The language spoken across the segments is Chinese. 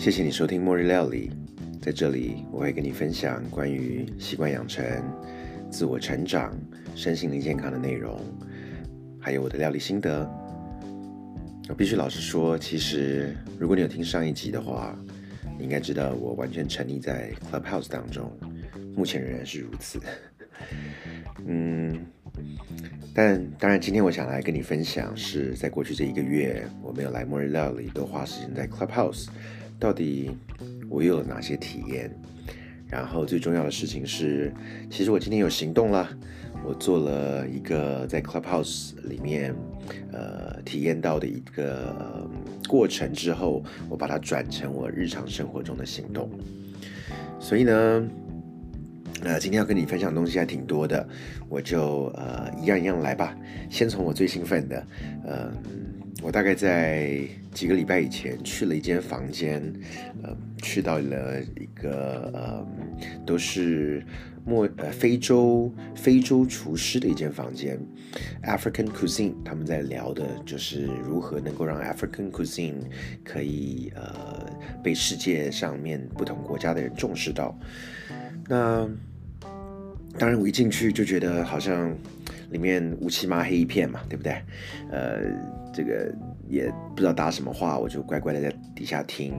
谢谢你收听末日料理，在这里我会跟你分享关于习惯养成、自我成长、身心灵健康的内容，还有我的料理心得。我必须老实说，其实如果你有听上一集的话，你应该知道我完全沉溺在 Clubhouse 当中，目前仍然是如此。嗯，但当然，今天我想来跟你分享，是在过去这一个月，我没有来末日料理，都花时间在 Clubhouse。到底我又有哪些体验？然后最重要的事情是，其实我今天有行动了。我做了一个在 Clubhouse 里面呃体验到的一个过程之后，我把它转成我日常生活中的行动。所以呢，呃，今天要跟你分享的东西还挺多的，我就呃一样一样来吧。先从我最兴奋的，嗯。我大概在几个礼拜以前去了一间房间，呃，去到了一个呃，都是墨呃非洲非洲厨师的一间房间，African cuisine，他们在聊的就是如何能够让 African cuisine 可以呃被世界上面不同国家的人重视到。那当然，我一进去就觉得好像里面乌漆麻黑一片嘛，对不对？呃。这个也不知道搭什么话，我就乖乖的在底下听。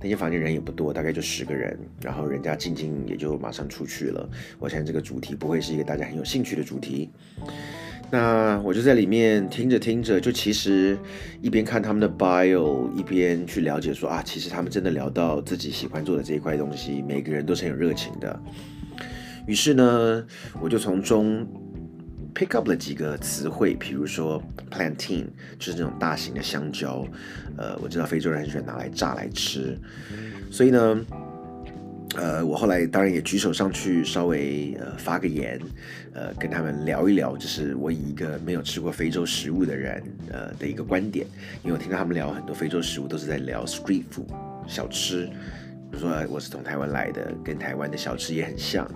那间房间人也不多，大概就十个人，然后人家静静也就马上出去了。我相信这个主题不会是一个大家很有兴趣的主题。那我就在里面听着听着，就其实一边看他们的 bio，一边去了解说啊，其实他们真的聊到自己喜欢做的这一块东西，每个人都是很有热情的。于是呢，我就从中。Pick up 了几个词汇，比如说 plantain，就是那种大型的香蕉。呃，我知道非洲人很喜欢拿来炸来吃，所以呢，呃，我后来当然也举手上去稍微呃发个言，呃，跟他们聊一聊，就是我以一个没有吃过非洲食物的人呃的一个观点，因为我听到他们聊很多非洲食物都是在聊 street food 小吃。比如说我是从台湾来的，跟台湾的小吃也很像，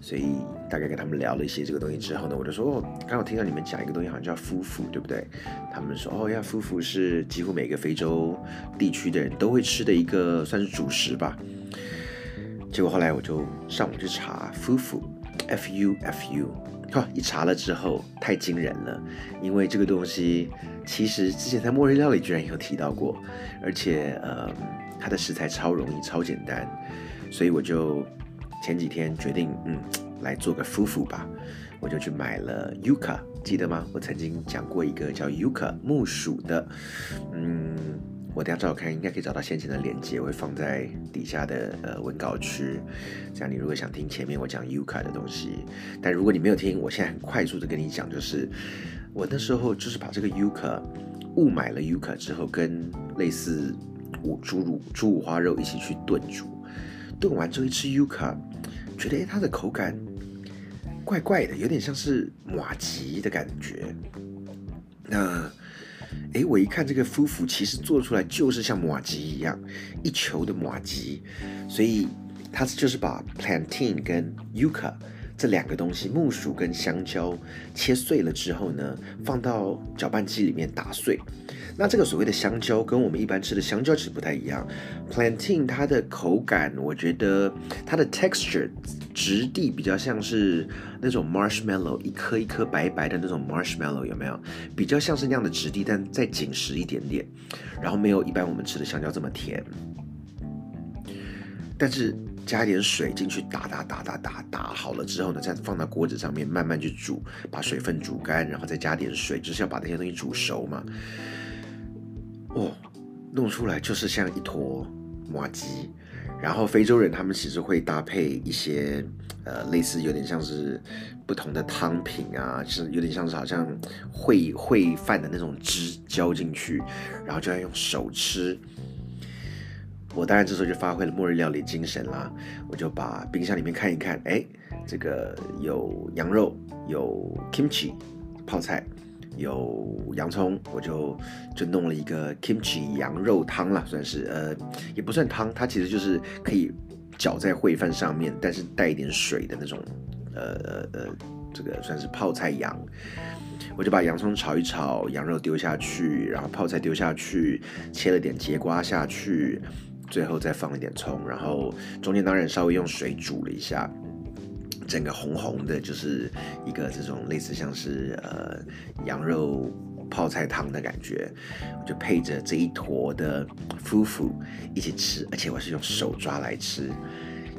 所以大概跟他们聊了一些这个东西之后呢，我就说哦，刚好听到你们讲一个东西，好像叫夫妇，对不对？他们说哦呀，夫妇是几乎每个非洲地区的人都会吃的一个算是主食吧。结果后来我就上网去查夫妇，F U F U，哈，一查了之后太惊人了，因为这个东西其实之前在末日料理居然有提到过，而且呃。它的食材超容易、超简单，所以我就前几天决定，嗯，来做个夫妇吧。我就去买了 yuca，记得吗？我曾经讲过一个叫 yuca 木薯的，嗯，我等下找看，应该可以找到先前的链接，我会放在底下的呃文稿区。这样你如果想听前面我讲 yuca 的东西，但如果你没有听，我现在很快速的跟你讲，就是我那时候就是把这个 yuca 误买了 yuca 之后，跟类似。五猪乳、猪五花肉一起去炖煮，炖完之后一吃 yuca，觉得诶它的口感怪怪的，有点像是马吉的感觉。那诶我一看这个夫妇其实做出来就是像马吉一样，一球的马吉，所以它就是把 plantain 跟 yuca 这两个东西，木薯跟香蕉切碎了之后呢，放到搅拌机里面打碎。那这个所谓的香蕉跟我们一般吃的香蕉其实不太一样，plantain 它的口感，我觉得它的 texture 质地比较像是那种 marshmallow，一颗一颗白白的那种 marshmallow 有没有？比较像是那样的质地，但再紧实一点点，然后没有一般我们吃的香蕉这么甜。但是加一点水进去打打打打打打好了之后呢，再放到锅子上面慢慢去煮，把水分煮干，然后再加点水，就是要把那些东西煮熟嘛。哦，弄出来就是像一坨麻鸡，然后非洲人他们其实会搭配一些呃类似有点像是不同的汤品啊，是有点像是好像烩烩饭的那种汁浇进去，然后就要用手吃。我当然这时候就发挥了末日料理精神啦，我就把冰箱里面看一看，哎，这个有羊肉，有 kimchi 泡菜。有洋葱，我就就弄了一个 kimchi 羊肉汤了，算是呃也不算汤，它其实就是可以搅在烩饭上面，但是带一点水的那种，呃呃呃，这个算是泡菜羊。我就把洋葱炒一炒，羊肉丢下去，然后泡菜丢下去，切了点节瓜下去，最后再放一点葱，然后中间当然稍微用水煮了一下，整个红红的，就是一个这种类似像是呃羊肉泡菜汤的感觉，我就配着这一坨的夫妇一起吃，而且我是用手抓来吃，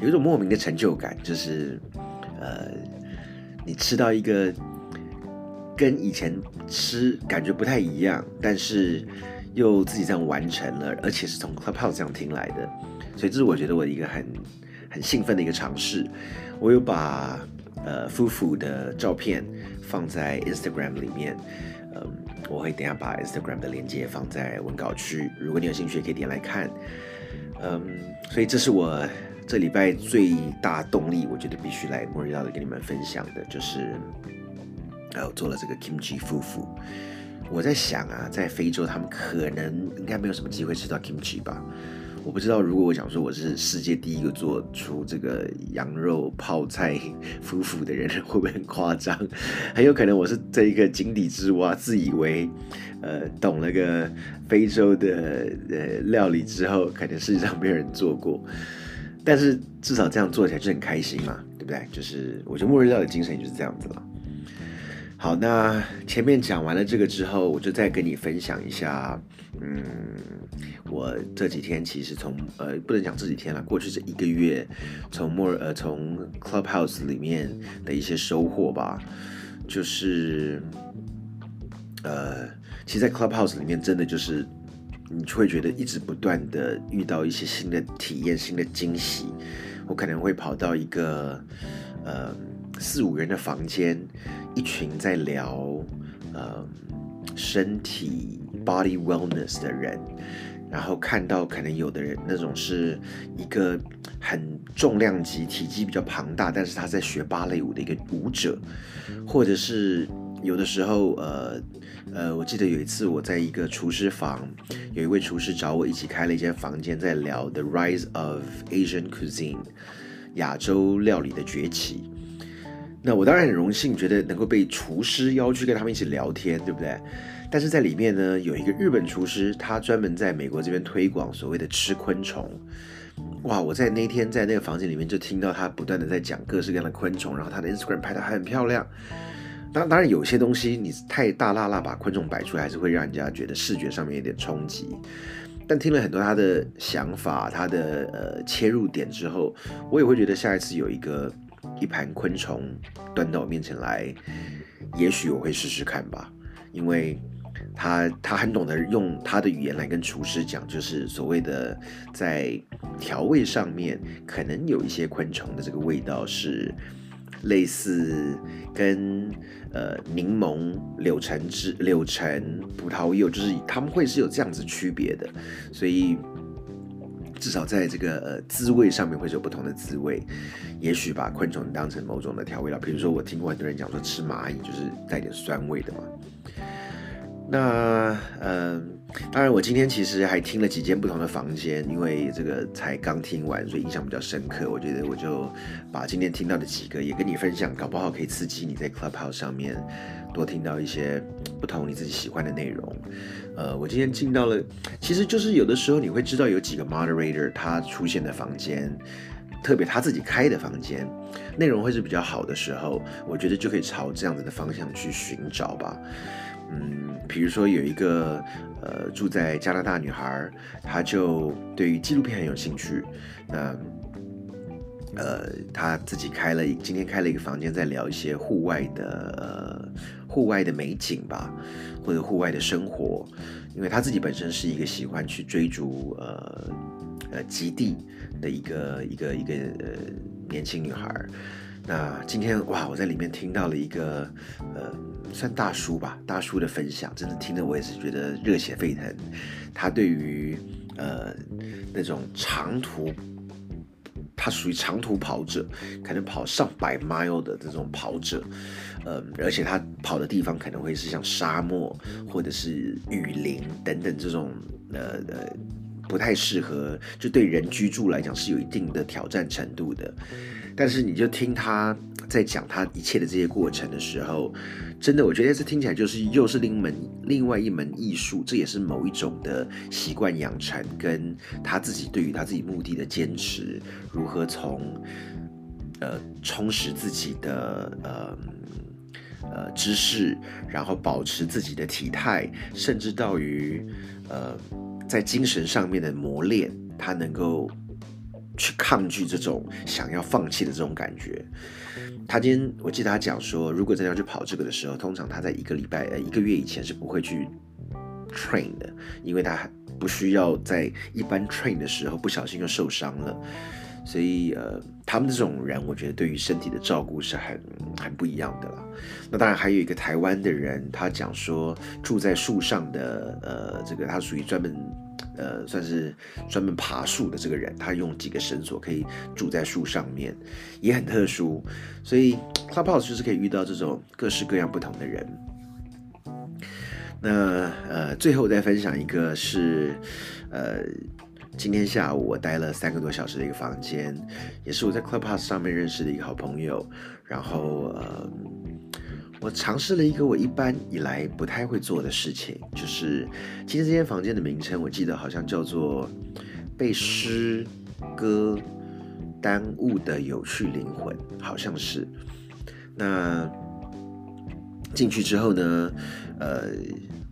有一种莫名的成就感，就是呃你吃到一个。跟以前吃感觉不太一样，但是又自己这样完成了，而且是从 Clubhouse 这样听来的，所以这是我觉得我一个很很兴奋的一个尝试。我有把呃夫妇的照片放在 Instagram 里面，嗯，我会等下把 Instagram 的链接放在文稿区，如果你有兴趣，可以点来看。嗯，所以这是我这礼拜最大动力，我觉得必须来末日要的跟你们分享的，就是。还有做了这个 kimchi 夫妇，我在想啊，在非洲他们可能应该没有什么机会吃到 kimchi 吧？我不知道，如果我讲说我是世界第一个做出这个羊肉泡菜夫妇的人，会不会很夸张？很有可能我是这一个井底之蛙，自以为呃懂了个非洲的呃料理之后，可能世界上没有人做过。但是至少这样做起来就很开心嘛，对不对？就是我觉得末日料理精神就是这样子了。好，那前面讲完了这个之后，我就再跟你分享一下，嗯，我这几天其实从呃不能讲这几天了，过去这一个月，从莫呃从 Clubhouse 里面的一些收获吧，就是呃，其实，在 Clubhouse 里面真的就是你会觉得一直不断的遇到一些新的体验、新的惊喜。我可能会跑到一个呃四五人的房间。一群在聊，呃，身体 body wellness 的人，然后看到可能有的人那种是一个很重量级、体积比较庞大，但是他在学芭蕾舞的一个舞者，或者是有的时候，呃呃，我记得有一次我在一个厨师房，有一位厨师找我一起开了一间房间，在聊 The Rise of Asian Cuisine，亚洲料理的崛起。那我当然很荣幸，觉得能够被厨师邀去跟他们一起聊天，对不对？但是在里面呢，有一个日本厨师，他专门在美国这边推广所谓的吃昆虫。哇！我在那天在那个房间里面就听到他不断的在讲各式各样的昆虫，然后他的 Instagram 拍的还很漂亮。当当然有些东西你太大辣辣把昆虫摆出来，还是会让人家觉得视觉上面有点冲击。但听了很多他的想法，他的呃切入点之后，我也会觉得下一次有一个。一盘昆虫端到我面前来，也许我会试试看吧，因为他他很懂得用他的语言来跟厨师讲，就是所谓的在调味上面，可能有一些昆虫的这个味道是类似跟呃柠檬、柳橙汁、柳橙、葡萄柚，就是他们会是有这样子区别的，所以。至少在这个呃滋味上面会有不同的滋味，也许把昆虫当成某种的调味料，比如说我听过很多人讲说吃蚂蚁就是带点酸味的嘛。那嗯，当然我今天其实还听了几间不同的房间，因为这个才刚听完，所以印象比较深刻。我觉得我就把今天听到的几个也跟你分享，搞不好可以刺激你在 Clubhouse 上面多听到一些不同你自己喜欢的内容。呃，我今天进到了，其实就是有的时候你会知道有几个 moderator 他出现的房间，特别他自己开的房间，内容会是比较好的时候，我觉得就可以朝这样子的方向去寻找吧。嗯，比如说有一个呃住在加拿大女孩，她就对于纪录片很有兴趣，那呃她自己开了今天开了一个房间，在聊一些户外的户外的美景吧。或者户外的生活，因为他自己本身是一个喜欢去追逐呃呃极地的一个一个一个呃年轻女孩。那今天哇，我在里面听到了一个呃算大叔吧，大叔的分享，真的听得我也是觉得热血沸腾。他对于呃那种长途。他属于长途跑者，可能跑上百 mile 的这种跑者，呃，而且他跑的地方可能会是像沙漠或者是雨林等等这种呃呃不太适合，就对人居住来讲是有一定的挑战程度的。但是你就听他在讲他一切的这些过程的时候，真的我觉得这听起来就是又是另一门另外一门艺术，这也是某一种的习惯养成，跟他自己对于他自己目的的坚持，如何从呃充实自己的呃。呃，知识，然后保持自己的体态，甚至到于呃，在精神上面的磨练，他能够去抗拒这种想要放弃的这种感觉。他今天我记得他讲说，如果真的要去跑这个的时候，通常他在一个礼拜呃一个月以前是不会去 train 的，因为他不需要在一般 train 的时候不小心就受伤了。所以，呃，他们这种人，我觉得对于身体的照顾是很很不一样的了。那当然还有一个台湾的人，他讲说住在树上的，呃，这个他属于专门，呃，算是专门爬树的这个人，他用几个绳索可以住在树上面，也很特殊。所以，Clubhouse 就是可以遇到这种各式各样不同的人。那，呃，最后再分享一个是，呃。今天下午我待了三个多小时的一个房间，也是我在 Clubhouse 上面认识的一个好朋友。然后呃，我尝试了一个我一般以来不太会做的事情，就是今天这间房间的名称我记得好像叫做“被诗歌耽误的有趣灵魂”，好像是。那进去之后呢，呃，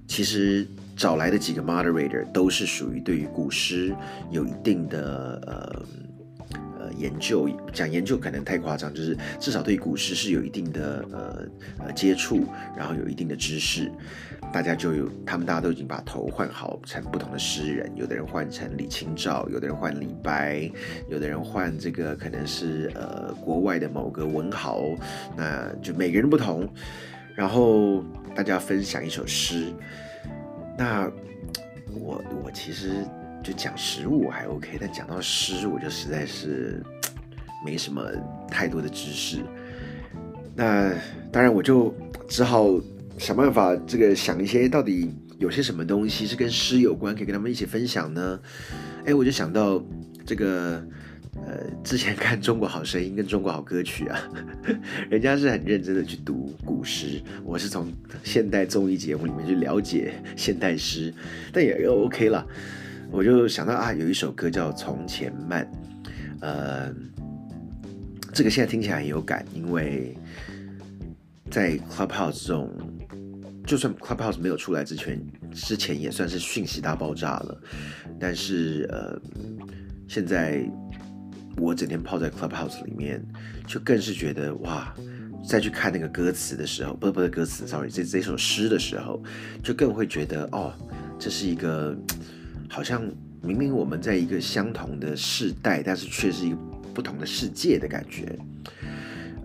其实。找来的几个 moderator 都是属于对于古诗有一定的呃研究，讲研究可能太夸张，就是至少对古诗是有一定的呃呃接触，然后有一定的知识。大家就有他们大家都已经把头换好成不同的诗人，有的人换成李清照，有的人换李白，有的人换这个可能是呃国外的某个文豪，那就每个人不同。然后大家分享一首诗。那我我其实就讲食物还 OK，但讲到诗，我就实在是 没什么太多的知识。那当然，我就只好想办法这个想一些到底有些什么东西是跟诗有关，可以跟他们一起分享呢？哎，我就想到这个。呃，之前看《中国好声音》跟《中国好歌曲》啊，人家是很认真的去读古诗，我是从现代综艺节目里面去了解现代诗，但也 OK 了。我就想到啊，有一首歌叫《从前慢》，呃，这个现在听起来很有感，因为在 Clubhouse 这种，就算 Clubhouse 没有出来之前，之前也算是讯息大爆炸了，但是呃，现在。我整天泡在 Clubhouse 里面，就更是觉得哇！再去看那个歌词的时候，不是不是歌词，sorry，这这首诗的时候，就更会觉得哦，这是一个好像明明我们在一个相同的世代，但是却是一个不同的世界的感觉。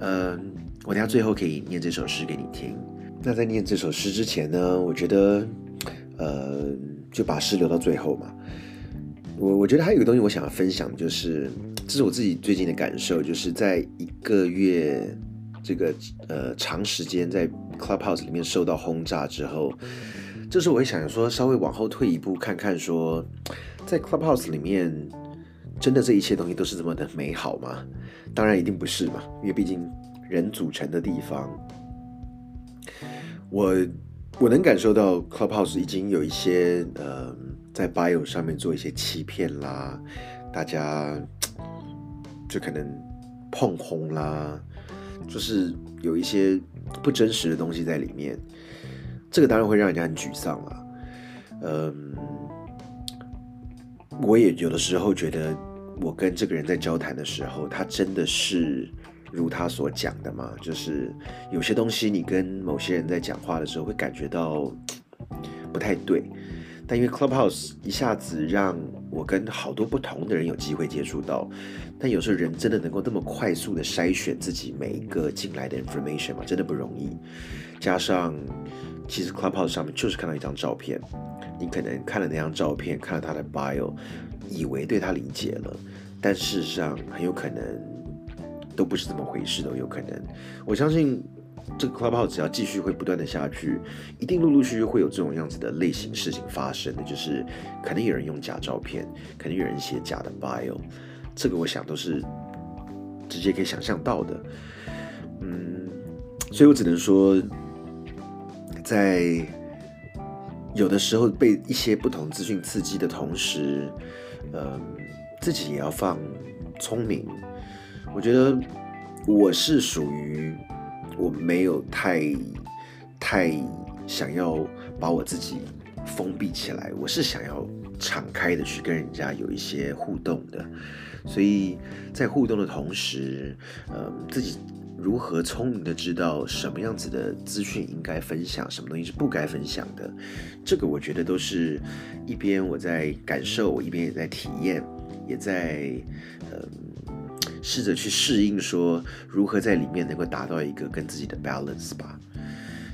嗯，我等下最后可以念这首诗给你听。那在念这首诗之前呢，我觉得呃，就把诗留到最后嘛。我我觉得还有一个东西我想要分享，就是这是我自己最近的感受，就是在一个月这个呃长时间在 Clubhouse 里面受到轰炸之后，这时候我会想说稍微往后退一步看看，说在 Clubhouse 里面真的这一切东西都是这么的美好吗？当然一定不是嘛，因为毕竟人组成的地方，我我能感受到 Clubhouse 已经有一些呃。在 bio 上面做一些欺骗啦，大家就可能碰红啦，就是有一些不真实的东西在里面，这个当然会让人家很沮丧了。嗯，我也有的时候觉得，我跟这个人在交谈的时候，他真的是如他所讲的吗？就是有些东西，你跟某些人在讲话的时候，会感觉到不太对。但因为 Clubhouse 一下子让我跟好多不同的人有机会接触到，但有时候人真的能够那么快速的筛选自己每一个进来的 information 吗？真的不容易。加上其实 Clubhouse 上面就是看到一张照片，你可能看了那张照片，看了他的 bio，以为对他理解了，但事实上很有可能都不是这么回事，都有可能。我相信这个 Clubhouse 只要继续会不断的下去，一定陆陆续续会有这种样子的类型事情发生的，就是可能有人用假照片，可能有人写假的 bio，这个我想都是直接可以想象到的。嗯，所以我只能说，在有的时候被一些不同资讯刺激的同时，嗯，自己也要放聪明。我觉得我是属于我没有太太想要把我自己封闭起来，我是想要敞开的去跟人家有一些互动的。所以在互动的同时，嗯，自己。如何聪明的知道什么样子的资讯应该分享，什么东西是不该分享的？这个我觉得都是一边我在感受，我一边也在体验，也在嗯试着去适应，说如何在里面能够达到一个跟自己的 balance 吧。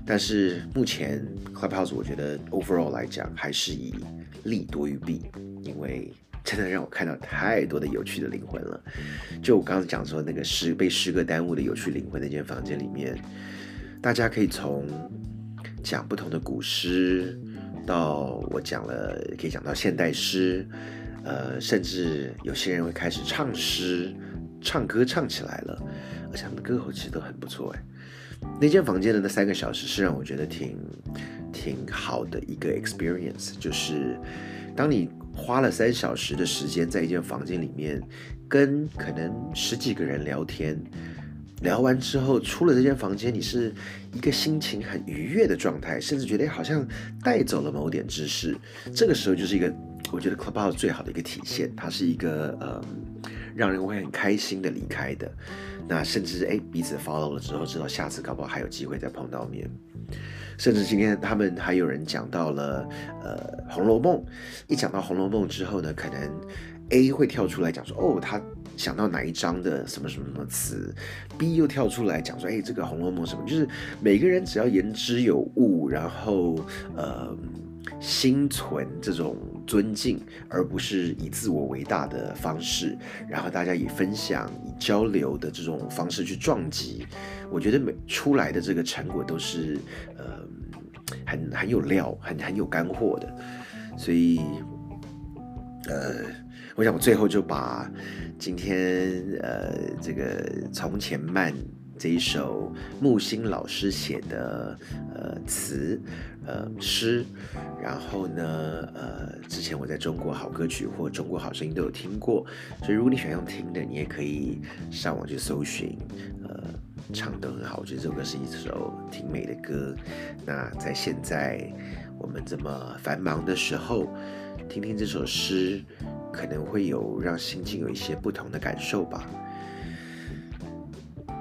但是目前 Clubhouse 我觉得 overall 来讲还是以利多于弊，因为。真的让我看到太多的有趣的灵魂了。就我刚刚讲说那个诗被诗歌耽误的有趣灵魂那间房间里面，大家可以从讲不同的古诗，到我讲了可以讲到现代诗，呃，甚至有些人会开始唱诗、唱歌唱起来了，而且他们的歌喉其实都很不错哎。那间房间的那三个小时是让我觉得挺挺好的一个 experience，就是当你。花了三小时的时间在一间房间里面，跟可能十几个人聊天，聊完之后出了这间房间，你是一个心情很愉悦的状态，甚至觉得好像带走了某点知识。这个时候就是一个我觉得 Clubhouse 最好的一个体现，它是一个呃让人会很开心的离开的。那甚至哎彼此 follow 了之后，知道下次搞不好还有机会再碰到面。甚至今天他们还有人讲到了，呃，《红楼梦》。一讲到《红楼梦》之后呢，可能 A 会跳出来讲说，哦，他想到哪一章的什么什么什么词；B 又跳出来讲说，哎，这个《红楼梦》什么，就是每个人只要言之有物，然后呃。心存这种尊敬，而不是以自我为大的方式，然后大家以分享、以交流的这种方式去撞击，我觉得每出来的这个成果都是呃很很有料、很很有干货的。所以呃，我想我最后就把今天呃这个从前慢。这一首木心老师写的呃词呃诗，然后呢呃之前我在中国好歌曲或中国好声音都有听过，所以如果你喜欢用听的，你也可以上网去搜寻，呃唱得很好，我觉得这首歌是一首挺美的歌。那在现在我们这么繁忙的时候，听听这首诗，可能会有让心情有一些不同的感受吧。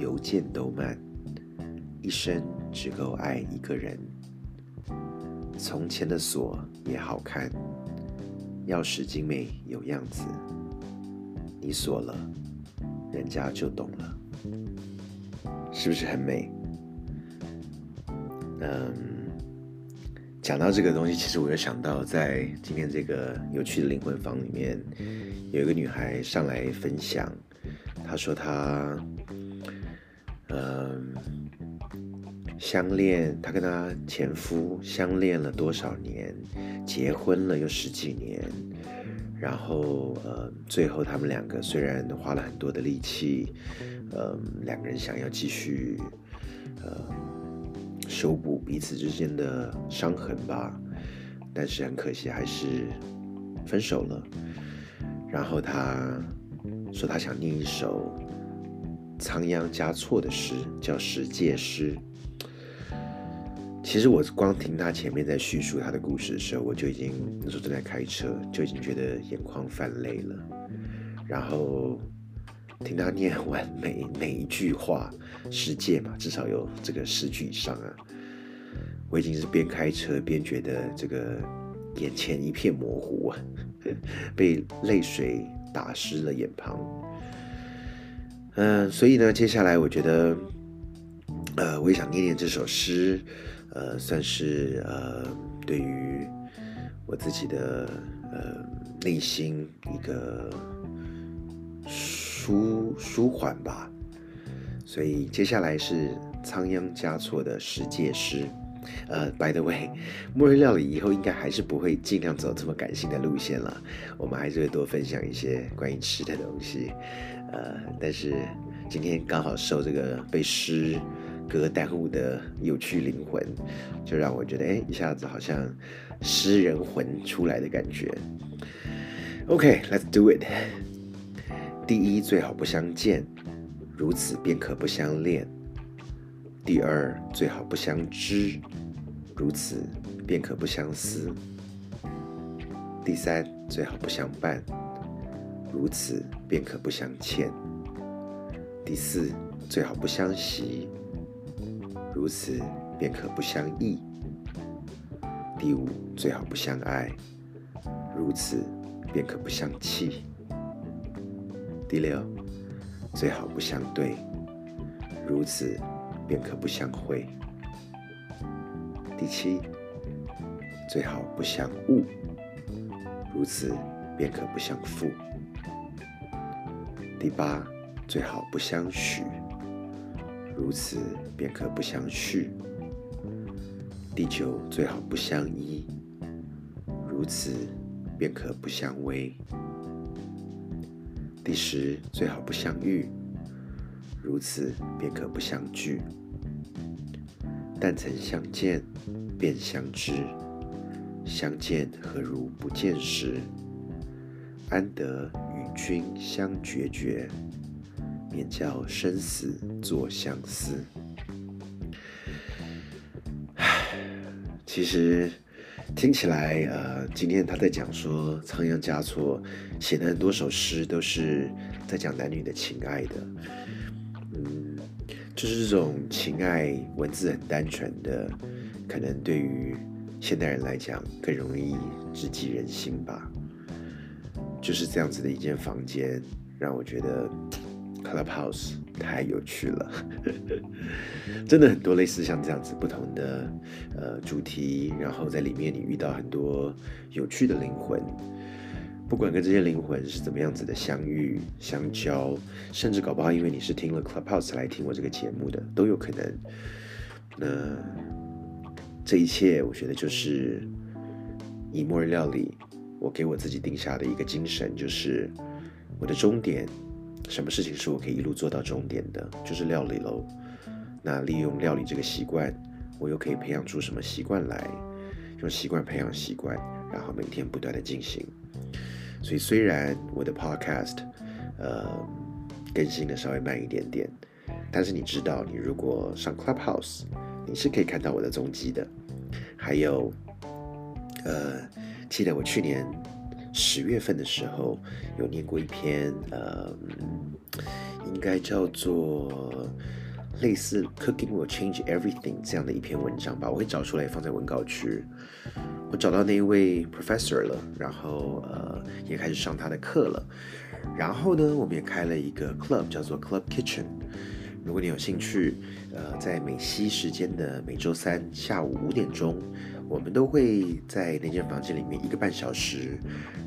邮件都慢，一生只够爱一个人。从前的锁也好看，钥匙精美有样子。你锁了，人家就懂了，是不是很美？嗯，讲到这个东西，其实我又想到，在今天这个有趣的灵魂房里面，有一个女孩上来分享，她说她。嗯，相恋，她跟她前夫相恋了多少年？结婚了有十几年，然后呃，最后他们两个虽然花了很多的力气，嗯，两个人想要继续呃修补彼此之间的伤痕吧，但是很可惜还是分手了。然后他说他想念一首。仓央嘉措的诗叫《十戒诗》。其实我光听他前面在叙述他的故事的时候，我就已经那时候正在开车，就已经觉得眼眶泛泪了。然后听他念完每每一句话，十诫嘛，至少有这个十句以上啊。我已经是边开车边觉得这个眼前一片模糊啊，被泪水打湿了眼眶。嗯，所以呢，接下来我觉得，呃，我也想念念这首诗，呃，算是呃，对于我自己的呃内心一个舒舒缓吧。所以接下来是仓央嘉措的十戒诗。呃，by the way，末日料理以后应该还是不会尽量走这么感性的路线了，我们还是会多分享一些关于吃的东西。呃，但是今天刚好受这个被诗歌耽误的有趣灵魂，就让我觉得，哎，一下子好像诗人魂出来的感觉。OK，let's do it。第一，最好不相见，如此便可不相恋。第二，最好不相知，如此便可不相思；第三，最好不相伴，如此便可不相欠；第四，最好不相惜，如此便可不相忆；第五，最好不相爱，如此便可不相弃；第六，最好不相对，如此。便可不相会。第七，最好不相误，如此便可不相负。第八，最好不相许，如此便可不相续。第九，最好不相依，如此便可不相偎。第十，最好不相遇，如此便可不相聚。但曾相见，便相知；相见何如不见时？安得与君相决绝？免教生死作相思。其实听起来，呃，今天他在讲说，仓央嘉措写的很多首诗都是在讲男女的情爱的。嗯就是这种情爱文字很单纯的，可能对于现代人来讲更容易直击人心吧。就是这样子的一间房间，让我觉得 Clubhouse 太有趣了。真的很多类似像这样子不同的呃主题，然后在里面你遇到很多有趣的灵魂。不管跟这些灵魂是怎么样子的相遇、相交，甚至搞不好因为你是听了 Clubhouse 来听我这个节目的，都有可能。那这一切，我觉得就是以末日料理，我给我自己定下的一个精神，就是我的终点，什么事情是我可以一路做到终点的，就是料理喽。那利用料理这个习惯，我又可以培养出什么习惯来？用习惯培养习惯，然后每天不断的进行。所以虽然我的 podcast，呃，更新的稍微慢一点点，但是你知道，你如果上 Clubhouse，你是可以看到我的踪迹的。还有，呃，记得我去年十月份的时候有念过一篇，呃，应该叫做类似 “Cooking will change everything” 这样的一篇文章吧，我会找出来放在文稿区。我找到那一位 professor 了，然后呃也开始上他的课了。然后呢，我们也开了一个 club，叫做 Club Kitchen。如果你有兴趣，呃，在美西时间的每周三下午五点钟，我们都会在那间房间里面一个半小时，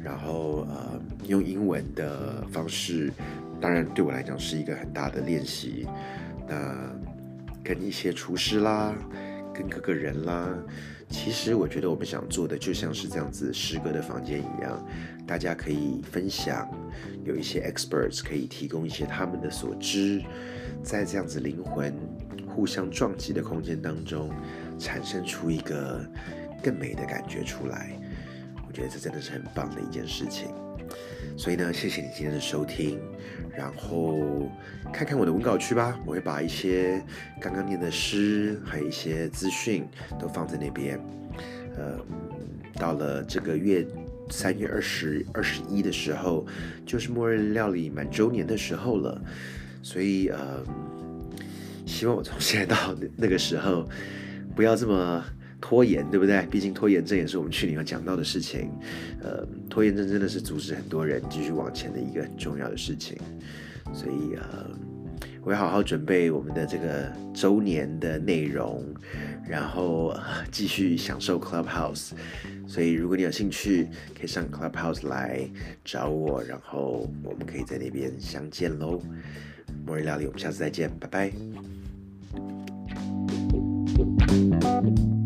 然后呃用英文的方式，当然对我来讲是一个很大的练习。那跟一些厨师啦，跟各个人啦。其实我觉得我们想做的就像是这样子诗歌的房间一样，大家可以分享，有一些 experts 可以提供一些他们的所知，在这样子灵魂互相撞击的空间当中，产生出一个更美的感觉出来。我觉得这真的是很棒的一件事情。所以呢，谢谢你今天的收听，然后看看我的文稿区吧，我会把一些刚刚念的诗，还有一些资讯都放在那边。呃，到了这个月三月二十二十一的时候，就是末日料理满周年的时候了。所以呃，希望我从现在到那个时候，不要这么拖延，对不对？毕竟拖延症也是我们去年要讲到的事情。呃，拖延症真的是阻止很多人继续往前的一个很重要的事情。所以呃。我要好好准备我们的这个周年的内容，然后继续享受 Clubhouse。所以如果你有兴趣，可以上 Clubhouse 来找我，然后我们可以在那边相见喽。末日料理，我们下次再见，拜拜。Thank you.